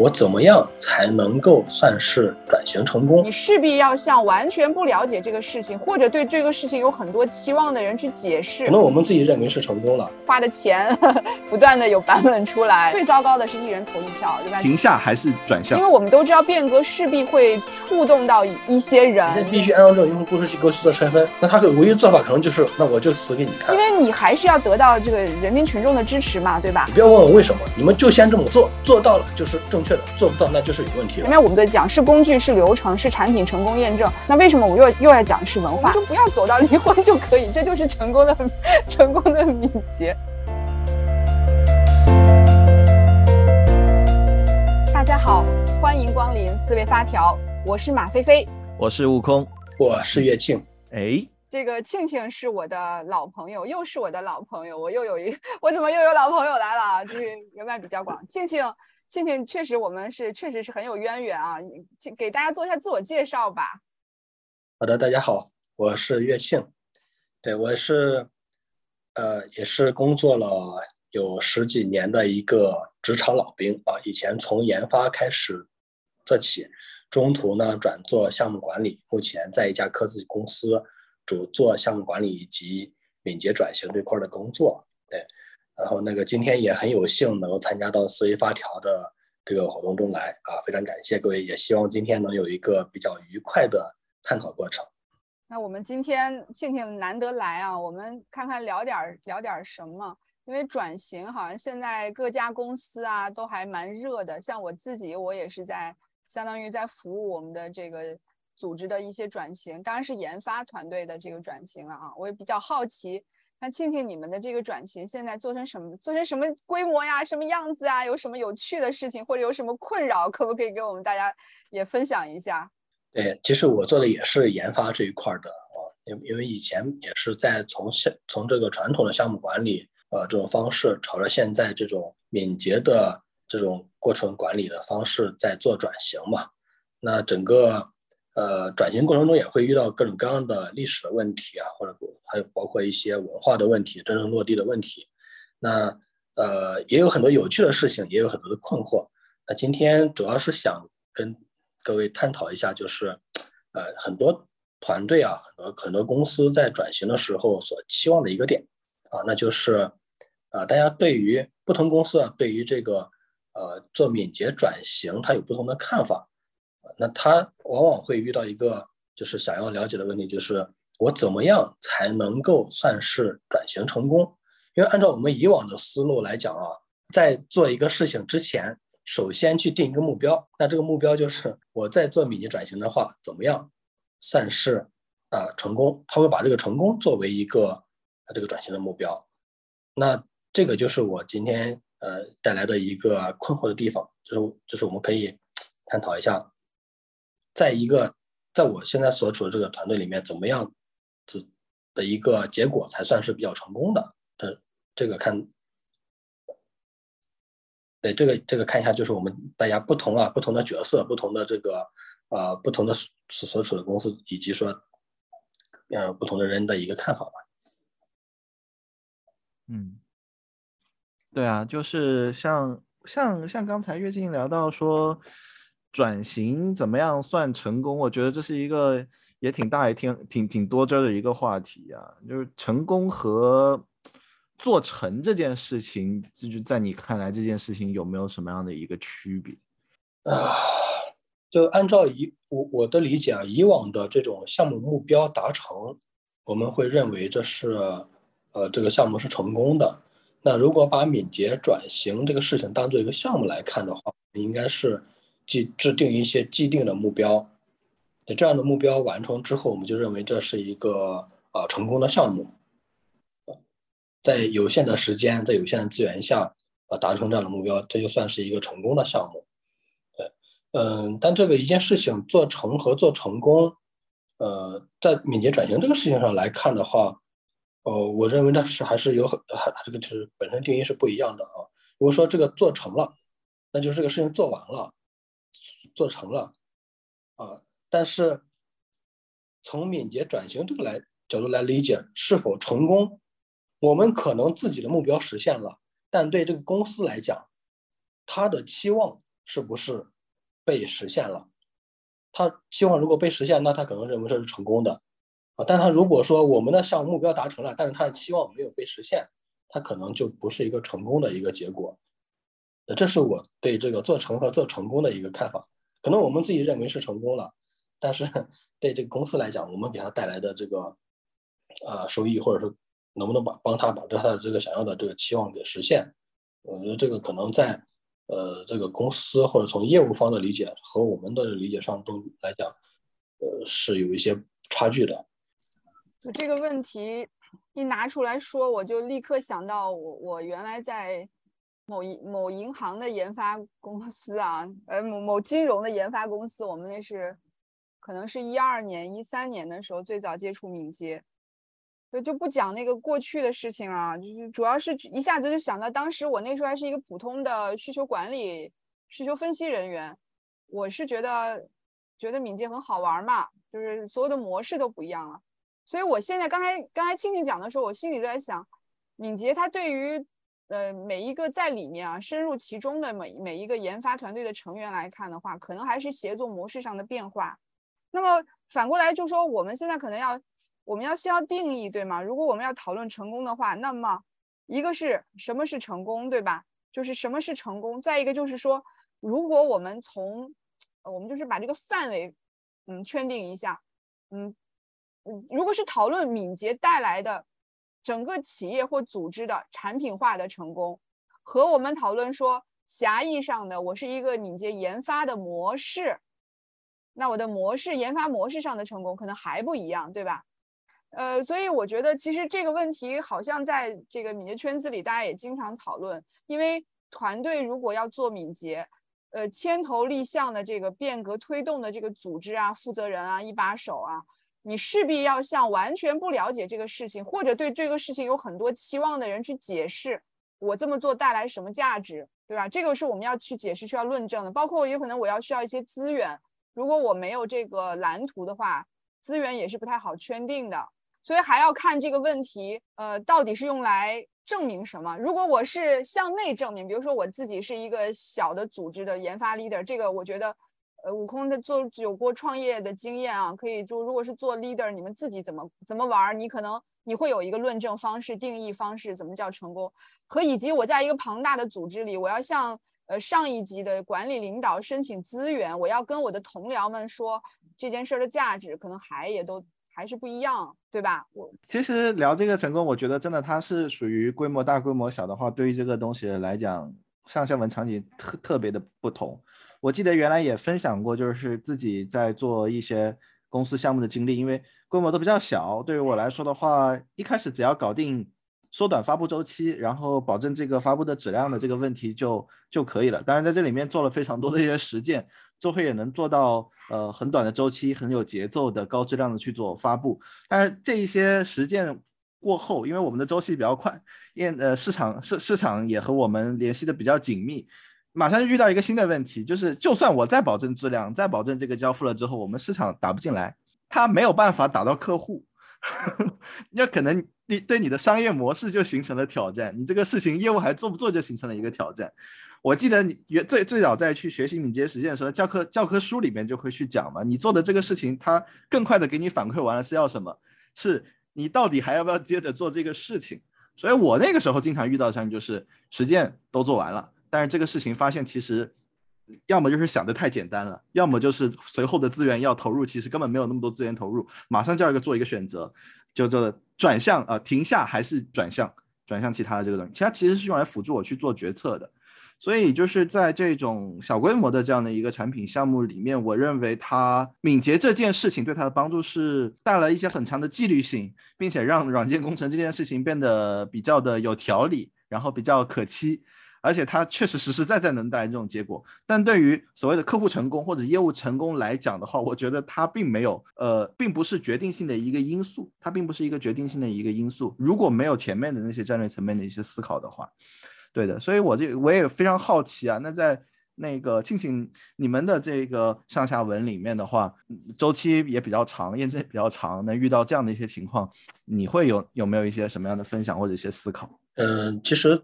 我怎么样才能够算是转型成功？你势必要向完全不了解这个事情，或者对这个事情有很多期望的人去解释。可能我们自己认为是成功了，花的钱不断的有版本出来。最糟糕的是一人投一票，对吧？停下还是转向？因为我们都知道变革势必会触动到一些人，你必须按照这种用户故事去给我去做拆分。那他的唯一做法可能就是，那我就死给你看。因为你还是要得到这个人民群众的支持嘛，对吧？你不要问我为什么，你们就先这么做，做到了就是正确的，做不到那就是有问题。前面我们的讲是工具、是流程、是产品成功验证，那为什么我又又要讲是文化？就不要走到离婚就可以，这就是成功的 成功的秘诀。大家好，欢迎光临思维发条，我是马飞飞，我是悟空，我是乐庆。哎，这个庆庆是我的老朋友，又是我的老朋友，我又有一，我怎么又有老朋友来了啊？就是人脉比较广，庆庆。庆庆确实，我们是确实是很有渊源啊！给大家做一下自我介绍吧。好的，大家好，我是岳庆，对我是呃也是工作了有十几年的一个职场老兵啊。以前从研发开始做起，中途呢转做项目管理，目前在一家科技公司主做项目管理以及敏捷转型这块的工作。然后那个今天也很有幸能够参加到思维发条的这个活动中来啊，非常感谢各位，也希望今天能有一个比较愉快的探讨过程。那我们今天庆庆难得来啊，我们看看聊点聊点什么？因为转型好像现在各家公司啊都还蛮热的，像我自己，我也是在相当于在服务我们的这个组织的一些转型，当然是研发团队的这个转型了啊，我也比较好奇。那庆庆，你们的这个转型现在做成什么？做成什么规模呀？什么样子啊？有什么有趣的事情，或者有什么困扰，可不可以给我们大家也分享一下？对，其实我做的也是研发这一块的啊，因因为以前也是在从现从这个传统的项目管理呃这种方式，朝着现在这种敏捷的这种过程管理的方式在做转型嘛。那整个。呃，转型过程中也会遇到各种各样的历史的问题啊，或者还有包括一些文化的问题、真正落地的问题。那呃，也有很多有趣的事情，也有很多的困惑。那今天主要是想跟各位探讨一下，就是呃，很多团队啊，很多很多公司在转型的时候所期望的一个点啊，那就是啊，大家对于不同公司啊，对于这个呃做敏捷转型，它有不同的看法。那他往往会遇到一个就是想要了解的问题，就是我怎么样才能够算是转型成功？因为按照我们以往的思路来讲啊，在做一个事情之前，首先去定一个目标。那这个目标就是我在做敏捷转型的话，怎么样算是啊成功？他会把这个成功作为一个他这个转型的目标。那这个就是我今天呃带来的一个困惑的地方，就是就是我们可以探讨一下。在一个，在我现在所处的这个团队里面，怎么样子的一个结果才算是比较成功的？这这个看，对这个这个看一下，就是我们大家不同啊，不同的角色，不同的这个呃，不同的所所处的公司，以及说呃不同的人的一个看法吧。嗯，对啊，就是像像像刚才月静聊到说。转型怎么样算成功？我觉得这是一个也挺大也挺挺挺多汁的一个话题啊。就是成功和做成这件事情，就是在你看来这件事情有没有什么样的一个区别啊？就按照以我我的理解啊，以往的这种项目目标达成，我们会认为这是呃这个项目是成功的。那如果把敏捷转型这个事情当做一个项目来看的话，应该是。既制定一些既定的目标，那这样的目标完成之后，我们就认为这是一个呃成功的项目。在有限的时间，在有限的资源下，呃达成这样的目标，这就算是一个成功的项目。对，嗯，但这个一件事情做成和做成功，呃，在敏捷转型这个事情上来看的话，呃，我认为那是还是有很还这个是本身定义是不一样的啊。如果说这个做成了，那就是这个事情做完了。做成了，啊，但是从敏捷转型这个来角度来理解是否成功，我们可能自己的目标实现了，但对这个公司来讲，他的期望是不是被实现了。他期望如果被实现，那他可能认为这是成功的啊。但他如果说我们的项目目标达成了，但是他的期望没有被实现，他可能就不是一个成功的一个结果。这是我对这个做成和做成功的一个看法。可能我们自己认为是成功了，但是 对这个公司来讲，我们给他带来的这个啊收益，或者说能不能把帮他把他的这个想要的这个期望给实现，我觉得这个可能在。呃，这个公司或者从业务方的理解和我们的理解上中来讲，呃，是有一些差距的。这个问题一拿出来说，我就立刻想到我我原来在某一某银行的研发公司啊，呃，某某金融的研发公司，我们那是可能是一二年、一三年的时候最早接触敏捷。就就不讲那个过去的事情了，就是主要是一下子就想到当时我那时候还是一个普通的需求管理、需求分析人员，我是觉得觉得敏捷很好玩嘛，就是所有的模式都不一样了。所以我现在刚才刚才庆庆讲的时候，我心里都在想，敏捷它对于呃每一个在里面啊深入其中的每每一个研发团队的成员来看的话，可能还是协作模式上的变化。那么反过来就说，我们现在可能要。我们要先要定义，对吗？如果我们要讨论成功的话，那么一个是什么是成功，对吧？就是什么是成功。再一个就是说，如果我们从，我们就是把这个范围，嗯，圈定一下，嗯嗯，如果是讨论敏捷带来的整个企业或组织的产品化的成功，和我们讨论说狭义上的我是一个敏捷研发的模式，那我的模式研发模式上的成功可能还不一样，对吧？呃，所以我觉得其实这个问题好像在这个敏捷圈子里，大家也经常讨论。因为团队如果要做敏捷，呃，牵头立项的这个变革推动的这个组织啊、负责人啊、一把手啊，你势必要向完全不了解这个事情，或者对这个事情有很多期望的人去解释，我这么做带来什么价值，对吧？这个是我们要去解释、需要论证的。包括有可能我要需要一些资源，如果我没有这个蓝图的话，资源也是不太好圈定的。所以还要看这个问题，呃，到底是用来证明什么？如果我是向内证明，比如说我自己是一个小的组织的研发 leader，这个我觉得，呃，悟空的做有过创业的经验啊，可以就如果是做 leader，你们自己怎么怎么玩，你可能你会有一个论证方式、定义方式，怎么叫成功？和以及我在一个庞大的组织里，我要向呃上一级的管理领导申请资源，我要跟我的同僚们说这件事的价值，可能还也都。还是不一样，对吧？我其实聊这个成功，我觉得真的它是属于规模大、规模小的话，对于这个东西来讲，上下文场景特特别的不同。我记得原来也分享过，就是自己在做一些公司项目的经历，因为规模都比较小，对于我来说的话，一开始只要搞定。缩短发布周期，然后保证这个发布的质量的这个问题就就可以了。当然，在这里面做了非常多的一些实践，最后也能做到呃很短的周期、很有节奏的高质量的去做发布。但是这一些实践过后，因为我们的周期比较快，因呃市场市市场也和我们联系的比较紧密，马上就遇到一个新的问题，就是就算我再保证质量、再保证这个交付了之后，我们市场打不进来，它没有办法打到客户。那可能你对你的商业模式就形成了挑战，你这个事情业务还做不做就形成了一个挑战。我记得你原最最早在去学习敏捷实践的时候，教科教科书里面就会去讲嘛，你做的这个事情，它更快的给你反馈完了是要什么？是你到底还要不要接着做这个事情？所以我那个时候经常遇到的事情就是实践都做完了，但是这个事情发现其实。要么就是想的太简单了，要么就是随后的资源要投入，其实根本没有那么多资源投入，马上就要一个做一个选择，就这转向啊，停下还是转向，转向其他的这个东西，其他其实是用来辅助我去做决策的。所以就是在这种小规模的这样的一个产品项目里面，我认为它敏捷这件事情对它的帮助是带来一些很强的纪律性，并且让软件工程这件事情变得比较的有条理，然后比较可期。而且它确实实实在在能带来这种结果，但对于所谓的客户成功或者业务成功来讲的话，我觉得它并没有，呃，并不是决定性的一个因素，它并不是一个决定性的一个因素。如果没有前面的那些战略层面的一些思考的话，对的。所以我这我也非常好奇啊，那在那个庆庆你们的这个上下文里面的话，周期也比较长，验证也比较长，那遇到这样的一些情况，你会有有没有一些什么样的分享或者一些思考？嗯，其实。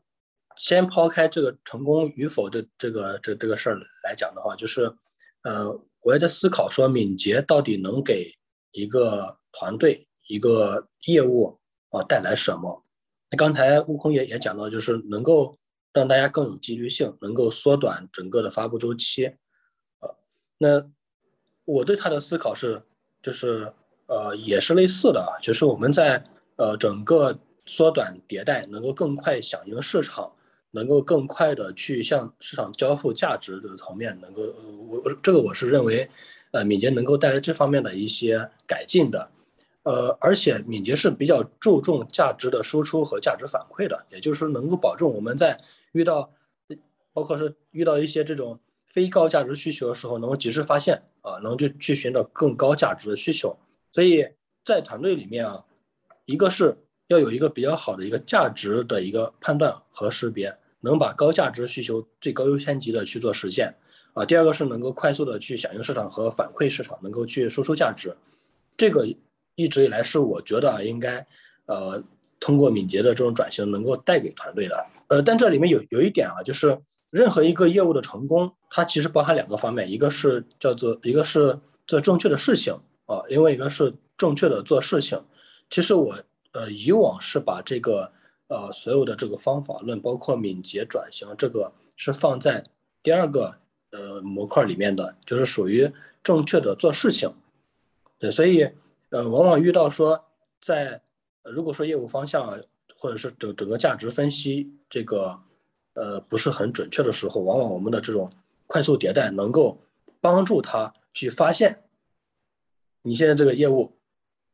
先抛开这个成功与否的这个这这个事儿来讲的话，就是，呃，我也在思考说，敏捷到底能给一个团队、一个业务啊带来什么？那刚才悟空也也讲到，就是能够让大家更有纪律性，能够缩短整个的发布周期，啊，那我对他的思考是，就是呃，也是类似的啊，就是我们在呃整个缩短迭代，能够更快响应市场。能够更快的去向市场交付价值这个层面，能够我我这个我是认为，呃，敏捷能够带来这方面的一些改进的，呃，而且敏捷是比较注重价值的输出和价值反馈的，也就是能够保证我们在遇到，包括是遇到一些这种非高价值需求的时候，能够及时发现啊，能去去寻找更高价值的需求。所以在团队里面啊，一个是要有一个比较好的一个价值的一个判断和识别。能把高价值需求最高优先级的去做实现，啊，第二个是能够快速的去响应市场和反馈市场，能够去输出价值，这个一直以来是我觉得应该，呃，通过敏捷的这种转型能够带给团队的，呃，但这里面有有一点啊，就是任何一个业务的成功，它其实包含两个方面，一个是叫做一个是做正确的事情啊，另外一个是正确的做事情。其实我呃以往是把这个。呃，所有的这个方法论，包括敏捷转型，这个是放在第二个呃模块里面的，就是属于正确的做事情。对，所以呃，往往遇到说，在如果说业务方向或者是整整个价值分析这个呃不是很准确的时候，往往我们的这种快速迭代能够帮助他去发现你现在这个业务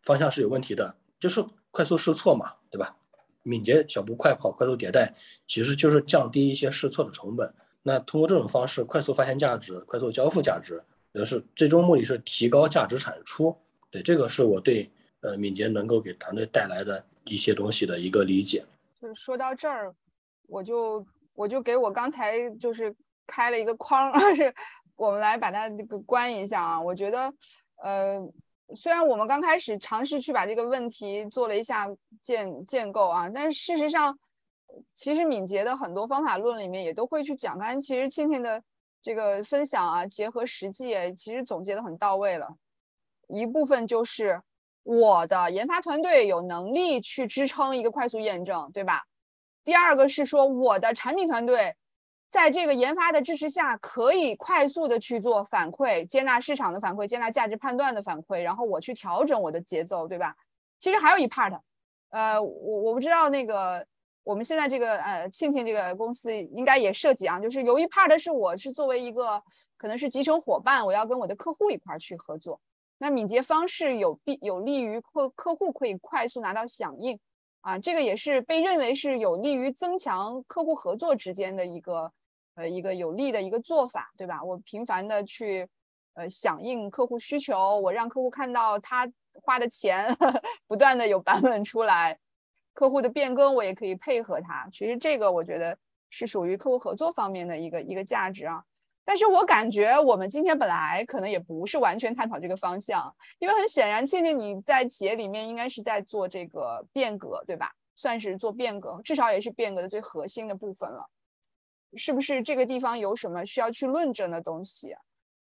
方向是有问题的，就是快速试错嘛，对吧？敏捷小步快跑，快速迭代，其实就是降低一些试错的成本。那通过这种方式快速发现价值，快速交付价值，也是最终目的是提高价值产出。对，这个是我对呃敏捷能够给团队带来的一些东西的一个理解。就是说到这儿，我就我就给我刚才就是开了一个框，是我们来把它这个关一下啊。我觉得呃。虽然我们刚开始尝试去把这个问题做了一下建建构啊，但是事实上，其实敏捷的很多方法论里面也都会去讲。刚才其实倩倩的这个分享啊，结合实际，其实总结的很到位了。一部分就是我的研发团队有能力去支撑一个快速验证，对吧？第二个是说我的产品团队。在这个研发的支持下，可以快速的去做反馈，接纳市场的反馈，接纳价值判断的反馈，然后我去调整我的节奏，对吧？其实还有一 part，呃，我我不知道那个我们现在这个呃庆庆这个公司应该也涉及啊，就是有一 part 是我是作为一个可能是集成伙伴，我要跟我的客户一块儿去合作。那敏捷方式有必有利于客客户可以快速拿到响应啊，这个也是被认为是有利于增强客户合作之间的一个。呃，一个有利的一个做法，对吧？我频繁的去，呃，响应客户需求，我让客户看到他花的钱不断的有版本出来，客户的变更我也可以配合他。其实这个我觉得是属于客户合作方面的一个一个价值啊。但是我感觉我们今天本来可能也不是完全探讨这个方向，因为很显然，倩倩你在企业里面应该是在做这个变革，对吧？算是做变革，至少也是变革的最核心的部分了。是不是这个地方有什么需要去论证的东西？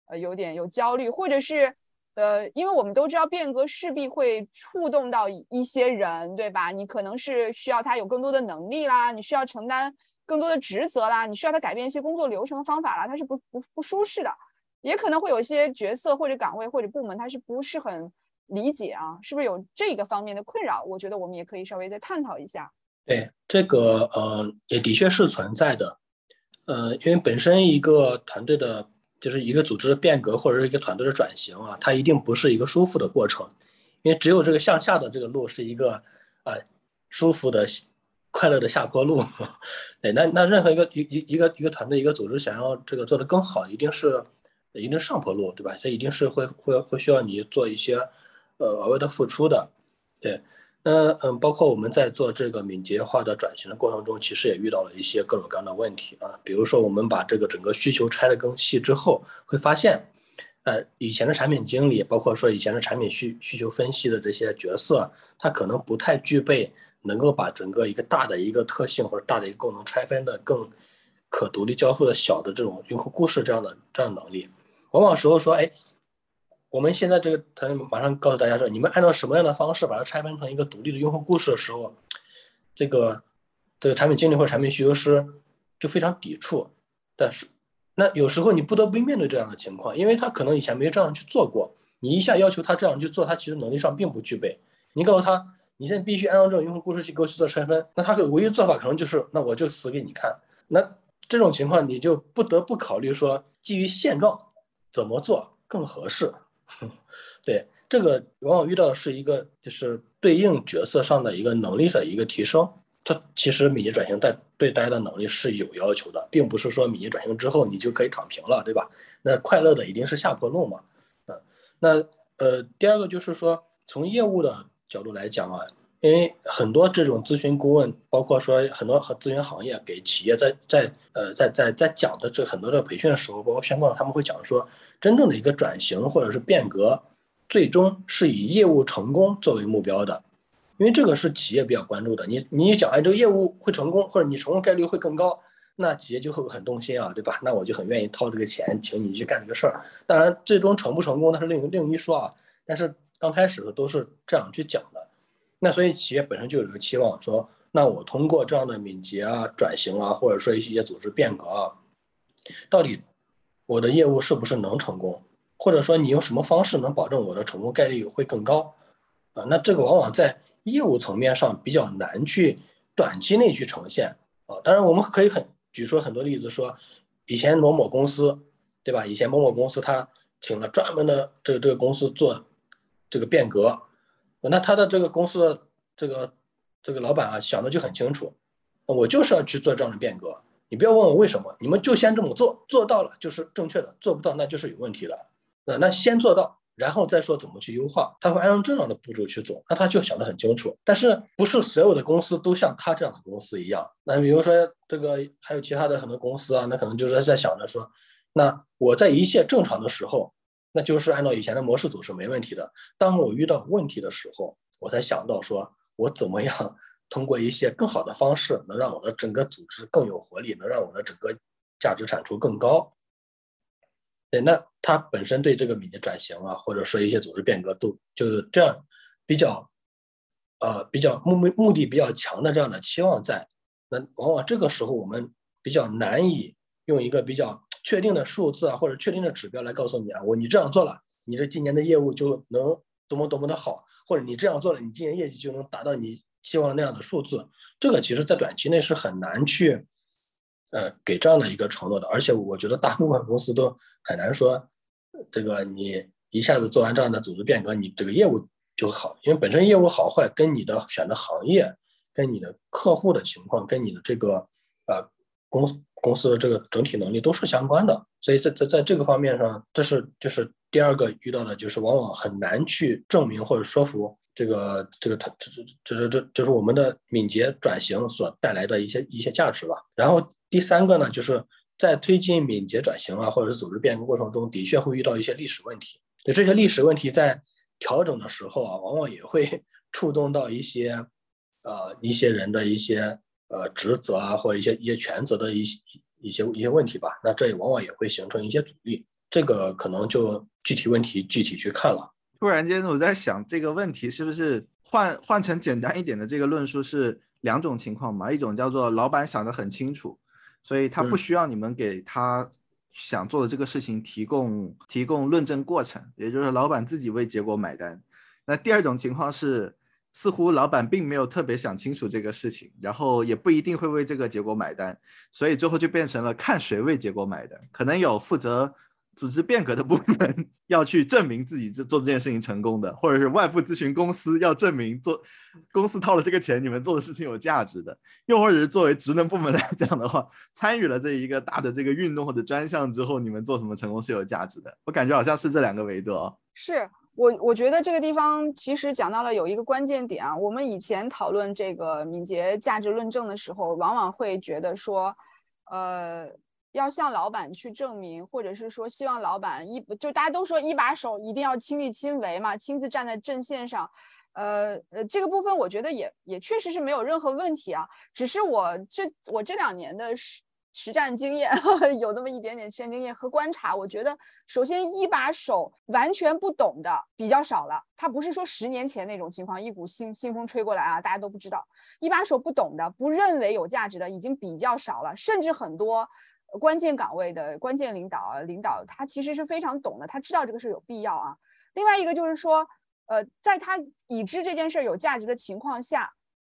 呃，有点有焦虑，或者是呃，因为我们都知道变革势必会触动到一些人，对吧？你可能是需要他有更多的能力啦，你需要承担更多的职责啦，你需要他改变一些工作流程方法啦，他是不不不舒适的，也可能会有一些角色或者岗位或者部门，他是不是很理解啊？是不是有这个方面的困扰？我觉得我们也可以稍微再探讨一下。对，这个呃，也的确是存在的。呃，因为本身一个团队的，就是一个组织的变革或者是一个团队的转型啊，它一定不是一个舒服的过程，因为只有这个向下的这个路是一个啊舒服的、快乐的下坡路。对，那那任何一个一一一个一个团队一个组织想要这个做得更好，一定是一定上坡路，对吧？这一定是会会会需要你做一些呃额外的付出的，对。那嗯，包括我们在做这个敏捷化的转型的过程中，其实也遇到了一些各种各样的问题啊。比如说，我们把这个整个需求拆得更细之后，会发现，呃，以前的产品经理，包括说以前的产品需需求分析的这些角色，他可能不太具备能够把整个一个大的一个特性或者大的一个功能拆分的更可独立交付的小的这种用户故事这样的这样的能力，往往时候说，哎，我们现在这个他马上告诉大家说，你们按照什么样的方式把它拆分成一个独立的用户故事的时候，这个这个产品经理或者产品需求师就非常抵触。但是，那有时候你不得不面对这样的情况，因为他可能以前没这样去做过，你一下要求他这样去做，他其实能力上并不具备。你告诉他，你现在必须按照这种用户故事去给我去做拆分，那他唯一做法可能就是，那我就死给你看。那这种情况，你就不得不考虑说，基于现状怎么做更合适。对，这个往往遇到的是一个就是对应角色上的一个能力的一个提升。它其实敏捷转型带对大家的能力是有要求的，并不是说敏捷转型之后你就可以躺平了，对吧？那快乐的一定是下坡路嘛。嗯，那呃，第二个就是说从业务的角度来讲啊。因为很多这种咨询顾问，包括说很多和咨询行业给企业在在呃在在在讲的这很多的培训的时候，包括宣告，他们会讲说，真正的一个转型或者是变革，最终是以业务成功作为目标的，因为这个是企业比较关注的。你你讲哎，这个业务会成功，或者你成功概率会更高，那企业就会很动心啊，对吧？那我就很愿意掏这个钱，请你去干这个事儿。当然，最终成不成功那是另另一说啊。但是刚开始的都是这样去讲的。那所以企业本身就有一个期望，说那我通过这样的敏捷啊、转型啊，或者说一些组织变革啊，到底我的业务是不是能成功？或者说你用什么方式能保证我的成功概率会更高？啊，那这个往往在业务层面上比较难去短期内去呈现啊。当然我们可以很举出很多例子，说以前某某公司，对吧？以前某某公司他请了专门的这个这个公司做这个变革。那他的这个公司的这个这个老板啊，想的就很清楚，我就是要去做这样的变革。你不要问我为什么，你们就先这么做，做到了就是正确的，做不到那就是有问题的。那那先做到，然后再说怎么去优化，他会按照这样的步骤去走。那他就想得很清楚。但是不是所有的公司都像他这样的公司一样？那比如说这个还有其他的很多公司啊，那可能就是在想着说，那我在一切正常的时候。那就是按照以前的模式走是没问题的。当我遇到问题的时候，我才想到说，我怎么样通过一些更好的方式，能让我的整个组织更有活力，能让我的整个价值产出更高。对，那他本身对这个敏捷转型啊，或者说一些组织变革，都就是这样比较，呃，比较目目目的比较强的这样的期望在。那往往这个时候我们比较难以用一个比较。确定的数字啊，或者确定的指标来告诉你啊，我你这样做了，你这今年的业务就能多么多么的好，或者你这样做了，你今年业绩就能达到你期望的那样的数字。这个其实在短期内是很难去，呃，给这样的一个承诺的。而且我觉得大部分公司都很难说，这个你一下子做完这样的组织变革，你这个业务就好，因为本身业务好坏跟你的选的行业、跟你的客户的情况、跟你的这个呃公。公司的这个整体能力都是相关的，所以在在在这个方面上，这是就是第二个遇到的，就是往往很难去证明或者说服这个这个它这这这这这就是我们的敏捷转型所带来的一些一些价值吧。然后第三个呢，就是在推进敏捷转型啊，或者是组织变革过程中，的确会遇到一些历史问题。就这些历史问题在调整的时候啊，往往也会 触动到一些呃一些人的一些。呃，职责啊，或者一些一些权责的一些一些一些问题吧，那这也往往也会形成一些阻力。这个可能就具体问题具体去看了。突然间，我在想这个问题是不是换换成简单一点的这个论述是两种情况嘛？一种叫做老板想得很清楚，所以他不需要你们给他想做的这个事情提供提供论证过程，也就是老板自己为结果买单。那第二种情况是。似乎老板并没有特别想清楚这个事情，然后也不一定会为这个结果买单，所以最后就变成了看谁为结果买单。可能有负责组织变革的部门 要去证明自己做做这件事情成功的，或者是外部咨询公司要证明做公司掏了这个钱，你们做的事情有价值的，又或者是作为职能部门来讲的话，参与了这一个大的这个运动或者专项之后，你们做什么成功是有价值的。我感觉好像是这两个维度哦。是。我我觉得这个地方其实讲到了有一个关键点啊，我们以前讨论这个敏捷价值论证的时候，往往会觉得说，呃，要向老板去证明，或者是说希望老板一就大家都说一把手一定要亲力亲为嘛，亲自站在阵线上，呃呃，这个部分我觉得也也确实是没有任何问题啊，只是我这我这两年的实战经验 有那么一点点实战经验和观察，我觉得首先一把手完全不懂的比较少了，他不是说十年前那种情况，一股新新风吹过来啊，大家都不知道，一把手不懂的，不认为有价值的已经比较少了，甚至很多关键岗位的关键领导领导他其实是非常懂的，他知道这个事有必要啊。另外一个就是说。呃，在他已知这件事有价值的情况下，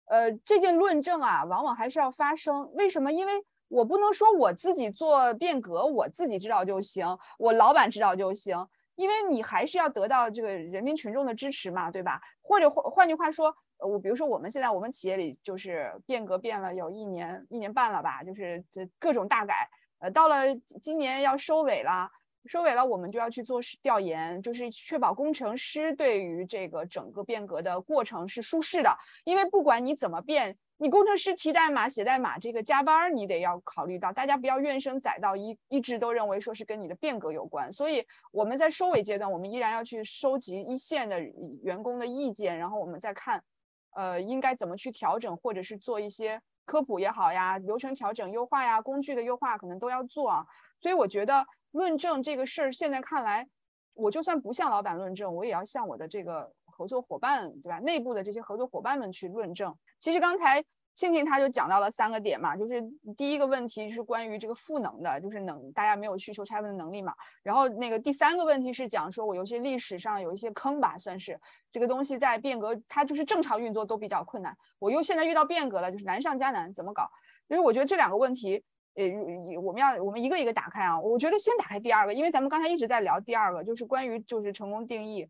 呃，这件论证啊，往往还是要发生。为什么？因为我不能说我自己做变革，我自己知道就行，我老板知道就行，因为你还是要得到这个人民群众的支持嘛，对吧？或者换换句话说，我比如说我们现在我们企业里就是变革变了有一年一年半了吧，就是这各种大改，呃，到了今年要收尾了。收尾了，我们就要去做调研，就是确保工程师对于这个整个变革的过程是舒适的。因为不管你怎么变，你工程师提代码、写代码这个加班，你得要考虑到，大家不要怨声载道，一一直都认为说是跟你的变革有关。所以我们在收尾阶段，我们依然要去收集一线的员工的意见，然后我们再看，呃，应该怎么去调整，或者是做一些科普也好呀，流程调整优化呀，工具的优化可能都要做啊。所以我觉得。论证这个事儿，现在看来，我就算不向老板论证，我也要向我的这个合作伙伴，对吧？内部的这些合作伙伴们去论证。其实刚才庆庆他就讲到了三个点嘛，就是第一个问题是关于这个赋能的，就是能大家没有需求拆分的能力嘛。然后那个第三个问题是讲说我有些历史上有一些坑吧，算是这个东西在变革，它就是正常运作都比较困难。我又现在遇到变革了，就是难上加难，怎么搞？因为我觉得这两个问题。呃，我们要我们一个一个打开啊。我觉得先打开第二个，因为咱们刚才一直在聊第二个，就是关于就是成功定义。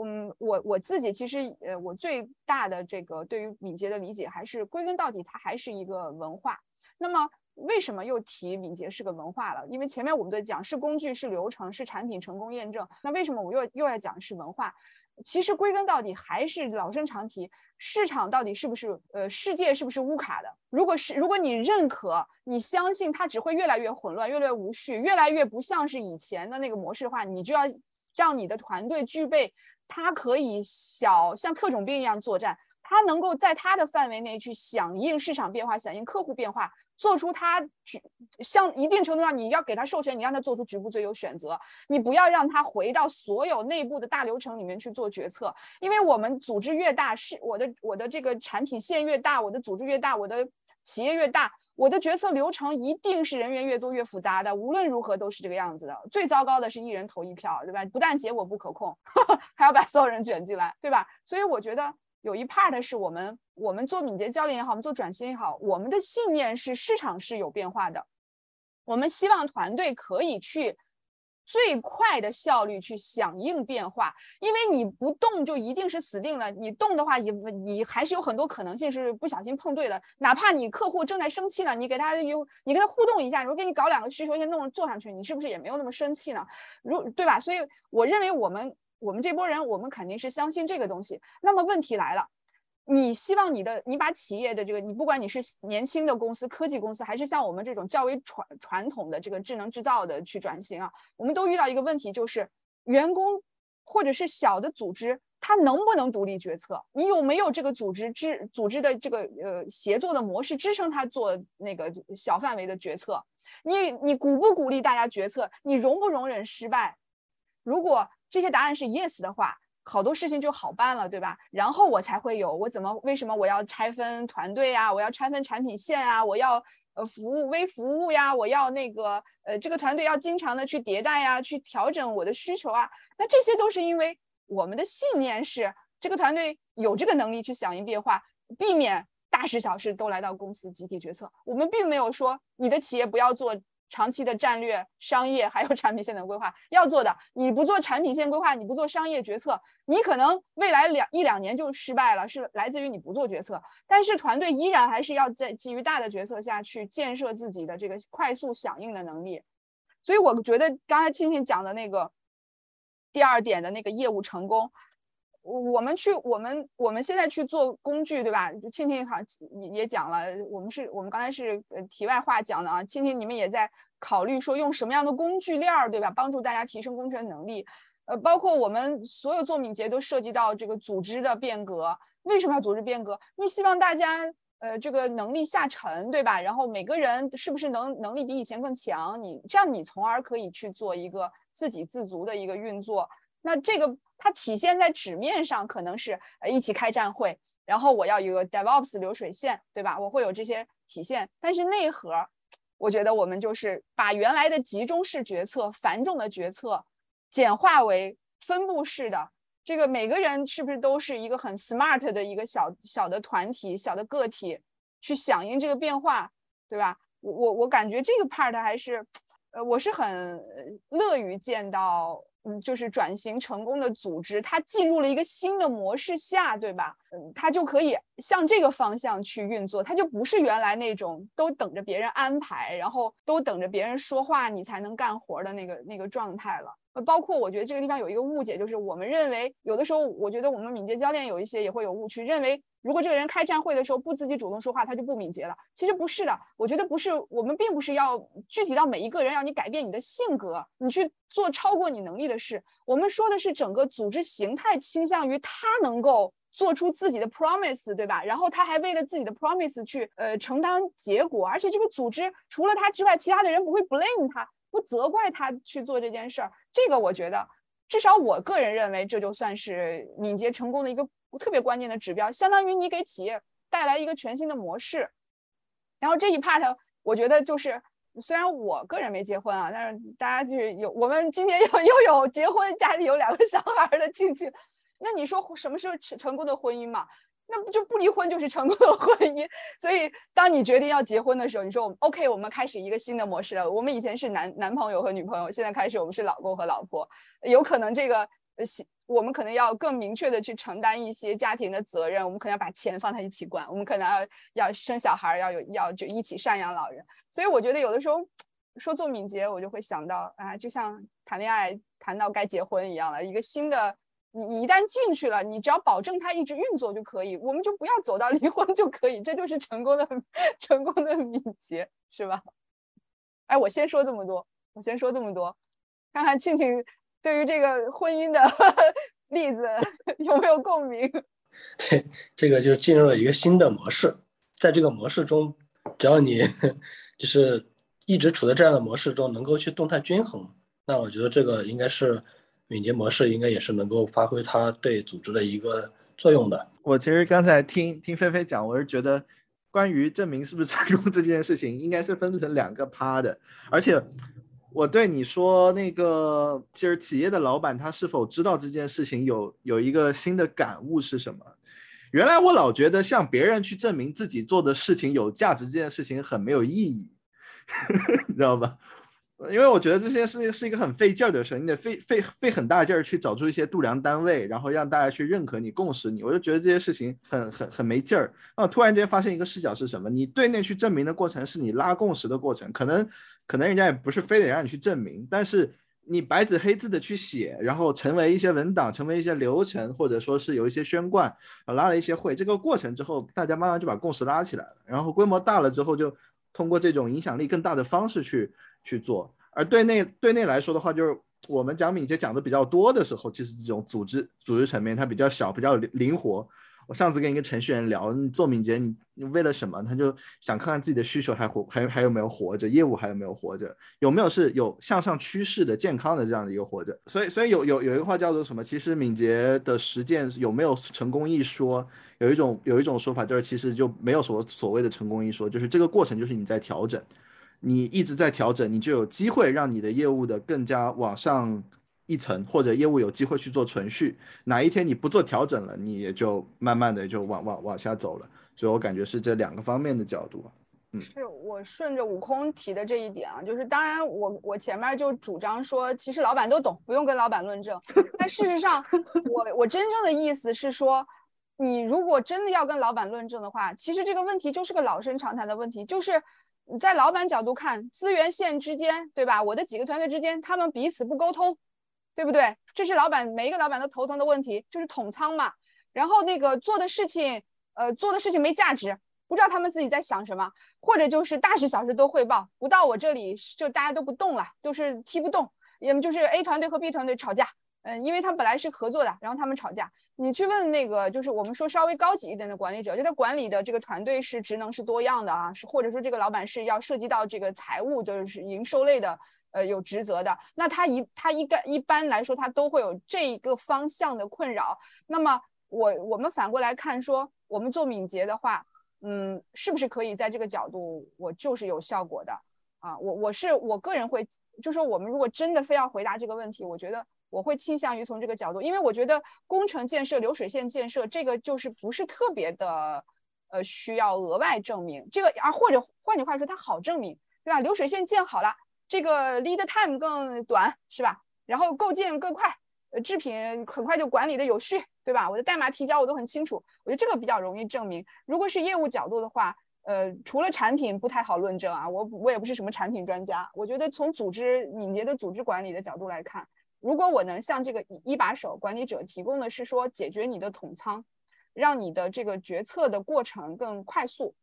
嗯，我我自己其实呃，我最大的这个对于敏捷的理解，还是归根到底它还是一个文化。那么为什么又提敏捷是个文化了？因为前面我们的讲是工具、是流程、是产品成功验证，那为什么我又又要讲是文化？其实归根到底还是老生常提，市场到底是不是呃世界是不是乌卡的？如果是如果你认可，你相信它只会越来越混乱，越来越无序，越来越不像是以前的那个模式的话，你就要让你的团队具备，它可以小像特种兵一样作战，它能够在它的范围内去响应市场变化，响应客户变化。做出他局，像一定程度上，你要给他授权，你让他做出局部最优选择，你不要让他回到所有内部的大流程里面去做决策，因为我们组织越大，是我的我的这个产品线越大，我的组织越大，我的企业越大，我的决策流程一定是人员越多越复杂的，无论如何都是这个样子的。最糟糕的是一人投一票，对吧？不但结果不可控，还要把所有人卷进来，对吧？所以我觉得。有一 part 是我们，我们做敏捷教练也好，我们做转型也好，我们的信念是市场是有变化的，我们希望团队可以去最快的效率去响应变化，因为你不动就一定是死定了，你动的话也你还是有很多可能性是不小心碰对了，哪怕你客户正在生气呢，你给他有你跟他互动一下，如果给你搞两个需求先弄做上去，你是不是也没有那么生气呢？如对吧？所以我认为我们。我们这波人，我们肯定是相信这个东西。那么问题来了，你希望你的，你把企业的这个，你不管你是年轻的公司、科技公司，还是像我们这种较为传传统的这个智能制造的去转型啊，我们都遇到一个问题，就是员工或者是小的组织，他能不能独立决策？你有没有这个组织支组织的这个呃协作的模式支撑他做那个小范围的决策？你你鼓不鼓励大家决策？你容不容忍失败？如果这些答案是 yes 的话，好多事情就好办了，对吧？然后我才会有我怎么为什么我要拆分团队呀？我要拆分产品线啊？我要呃服务微服务呀？我要那个呃这个团队要经常的去迭代呀，去调整我的需求啊？那这些都是因为我们的信念是这个团队有这个能力去响应变化，避免大事小事都来到公司集体决策。我们并没有说你的企业不要做。长期的战略、商业还有 产品线的规划要做的，你不做产品线规划，你不做商业决策，你可能未来两一两年就失败了，是来自于你不做决策。但是团队依然还是要在基于大的决策下去建设自己的这个快速响应的能力。所以我觉得刚才青青讲的那个第二点的那个业务成功。我们去，我们我们现在去做工具，对吧？庆庆好也也讲了，我们是我们刚才是呃题外话讲的啊。庆庆，你们也在考虑说用什么样的工具链儿，对吧？帮助大家提升工程能力。呃，包括我们所有做敏捷都涉及到这个组织的变革。为什么要组织变革？因为希望大家呃这个能力下沉，对吧？然后每个人是不是能能力比以前更强？你这样你从而可以去做一个自给自足的一个运作。那这个它体现在纸面上可能是一起开战会，然后我要有个 DevOps 流水线，对吧？我会有这些体现，但是内核。我觉得我们就是把原来的集中式决策、繁重的决策，简化为分布式的。这个每个人是不是都是一个很 smart 的一个小小的团体、小的个体，去响应这个变化，对吧？我我我感觉这个 part 还是，呃，我是很乐于见到。嗯，就是转型成功的组织，它进入了一个新的模式下，对吧？嗯，它就可以向这个方向去运作，它就不是原来那种都等着别人安排，然后都等着别人说话你才能干活的那个那个状态了。呃，包括我觉得这个地方有一个误解，就是我们认为有的时候，我觉得我们敏捷教练有一些也会有误区，认为。如果这个人开战会的时候不自己主动说话，他就不敏捷了。其实不是的，我觉得不是，我们并不是要具体到每一个人，让你改变你的性格，你去做超过你能力的事。我们说的是整个组织形态倾向于他能够做出自己的 promise，对吧？然后他还为了自己的 promise 去呃承担结果，而且这个组织除了他之外，其他的人不会 blame 他，不责怪他去做这件事儿。这个我觉得，至少我个人认为，这就算是敏捷成功的一个。特别关键的指标，相当于你给企业带来一个全新的模式。然后这一 part，我觉得就是，虽然我个人没结婚啊，但是大家就是有，我们今天又又有结婚，家里有两个小孩的亲戚。那你说什么是成成功的婚姻嘛？那不就不离婚就是成功的婚姻？所以当你决定要结婚的时候，你说我 OK，我们开始一个新的模式了。我们以前是男男朋友和女朋友，现在开始我们是老公和老婆。有可能这个呃。我们可能要更明确的去承担一些家庭的责任，我们可能要把钱放在一起管，我们可能要要生小孩，要有要就一起赡养老人。所以我觉得有的时候说做敏捷，我就会想到啊，就像谈恋爱谈到该结婚一样了，一个新的，你你一旦进去了，你只要保证它一直运作就可以，我们就不要走到 离婚就可以，这就是成功的 成功的敏捷，是吧？哎，我先说这么多，我先说这么多，看看庆庆。对于这个婚姻的 例子有没有共鸣？对，这个就是进入了一个新的模式，在这个模式中，只要你就是一直处在这样的模式中，能够去动态均衡，那我觉得这个应该是敏捷模式，应该也是能够发挥它对组织的一个作用的。我其实刚才听听菲菲讲，我是觉得关于证明是不是成功这件事情，应该是分成两个趴的，而且。我对你说，那个就是企业的老板，他是否知道这件事情有有一个新的感悟是什么？原来我老觉得向别人去证明自己做的事情有价值这件事情很没有意义，你知道吧？因为我觉得这件事情是一个很费劲儿的事，你得费费费很大劲儿去找出一些度量单位，然后让大家去认可你、共识你。我就觉得这些事情很很很没劲儿。啊，突然间发现一个视角是什么？你对内去证明的过程是你拉共识的过程，可能可能人家也不是非得让你去证明，但是你白纸黑字的去写，然后成为一些文档，成为一些流程，或者说是有一些宣贯，拉了一些会，这个过程之后，大家慢慢就把共识拉起来了，然后规模大了之后就通过这种影响力更大的方式去。去做，而对内对内来说的话，就是我们讲敏捷讲的比较多的时候，其实这种组织组织层面它比较小，比较灵活。我上次跟一个程序员聊，你做敏捷，你为了什么？他就想看看自己的需求还活还还有没有活着，业务还有没有活着，有没有是有向上趋势的健康的这样的一个活着。所以所以有有有一个话叫做什么？其实敏捷的实践有没有成功一说？有一种有一种说法就是其实就没有所所谓的成功一说，就是这个过程就是你在调整。你一直在调整，你就有机会让你的业务的更加往上一层，或者业务有机会去做存续。哪一天你不做调整了，你也就慢慢的就往往往下走了。所以我感觉是这两个方面的角度。嗯，是我顺着悟空提的这一点啊，就是当然我我前面就主张说，其实老板都懂，不用跟老板论证。但事实上，我我真正的意思是说，你如果真的要跟老板论证的话，其实这个问题就是个老生常谈的问题，就是。你在老板角度看，资源线之间，对吧？我的几个团队之间，他们彼此不沟通，对不对？这是老板每一个老板都头疼的问题，就是统仓嘛。然后那个做的事情，呃，做的事情没价值，不知道他们自己在想什么，或者就是大事小事都汇报，不到我这里就大家都不动了，就是踢不动，也就是 A 团队和 B 团队吵架，嗯，因为他本来是合作的，然后他们吵架。你去问那个，就是我们说稍微高级一点的管理者，就他管理的这个团队是职能是多样的啊，是或者说这个老板是要涉及到这个财务，就是营收类的，呃，有职责的。那他一他一该一般来说，他都会有这一个方向的困扰。那么我我们反过来看说，我们做敏捷的话，嗯，是不是可以在这个角度，我就是有效果的啊？我我是我个人会，就说我们如果真的非要回答这个问题，我觉得。我会倾向于从这个角度，因为我觉得工程建设、流水线建设这个就是不是特别的，呃，需要额外证明这个啊，或者换句话说，它好证明，对吧？流水线建好了，这个 lead time 更短，是吧？然后构建更快，呃，制品很快就管理的有序，对吧？我的代码提交我都很清楚，我觉得这个比较容易证明。如果是业务角度的话，呃，除了产品不太好论证啊，我我也不是什么产品专家，我觉得从组织敏捷的组织管理的角度来看。如果我能向这个一把手管理者提供的是说解决你的统仓，让你的这个决策的过程更快速，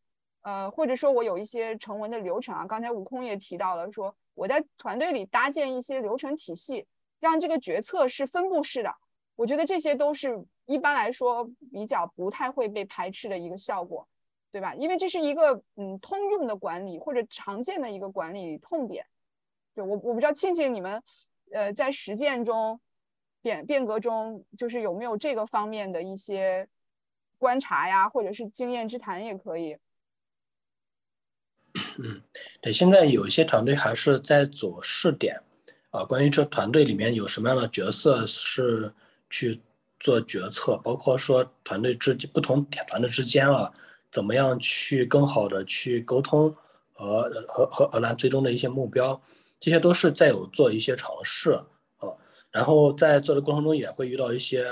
呃，或者说我有一些成文的流程啊，刚才悟空也提到了，说我在团队里搭建一些流程体系，让这个决策是分布式的，我觉得这些都是一般来说比较不太会被排斥的一个效果，对吧？因为这是一个嗯通用的管理或者常见的一个管理痛点，对我我不知道庆庆你们。呃，在实践中变变革中，就是有没有这个方面的一些观察呀，或者是经验之谈也可以。嗯，对，现在有一些团队还是在做试点啊。关于这团队里面有什么样的角色是去做决策，包括说团队之不同团队之间啊，怎么样去更好的去沟通和和和和来最终的一些目标。这些都是在有做一些尝试啊，然后在做的过程中也会遇到一些，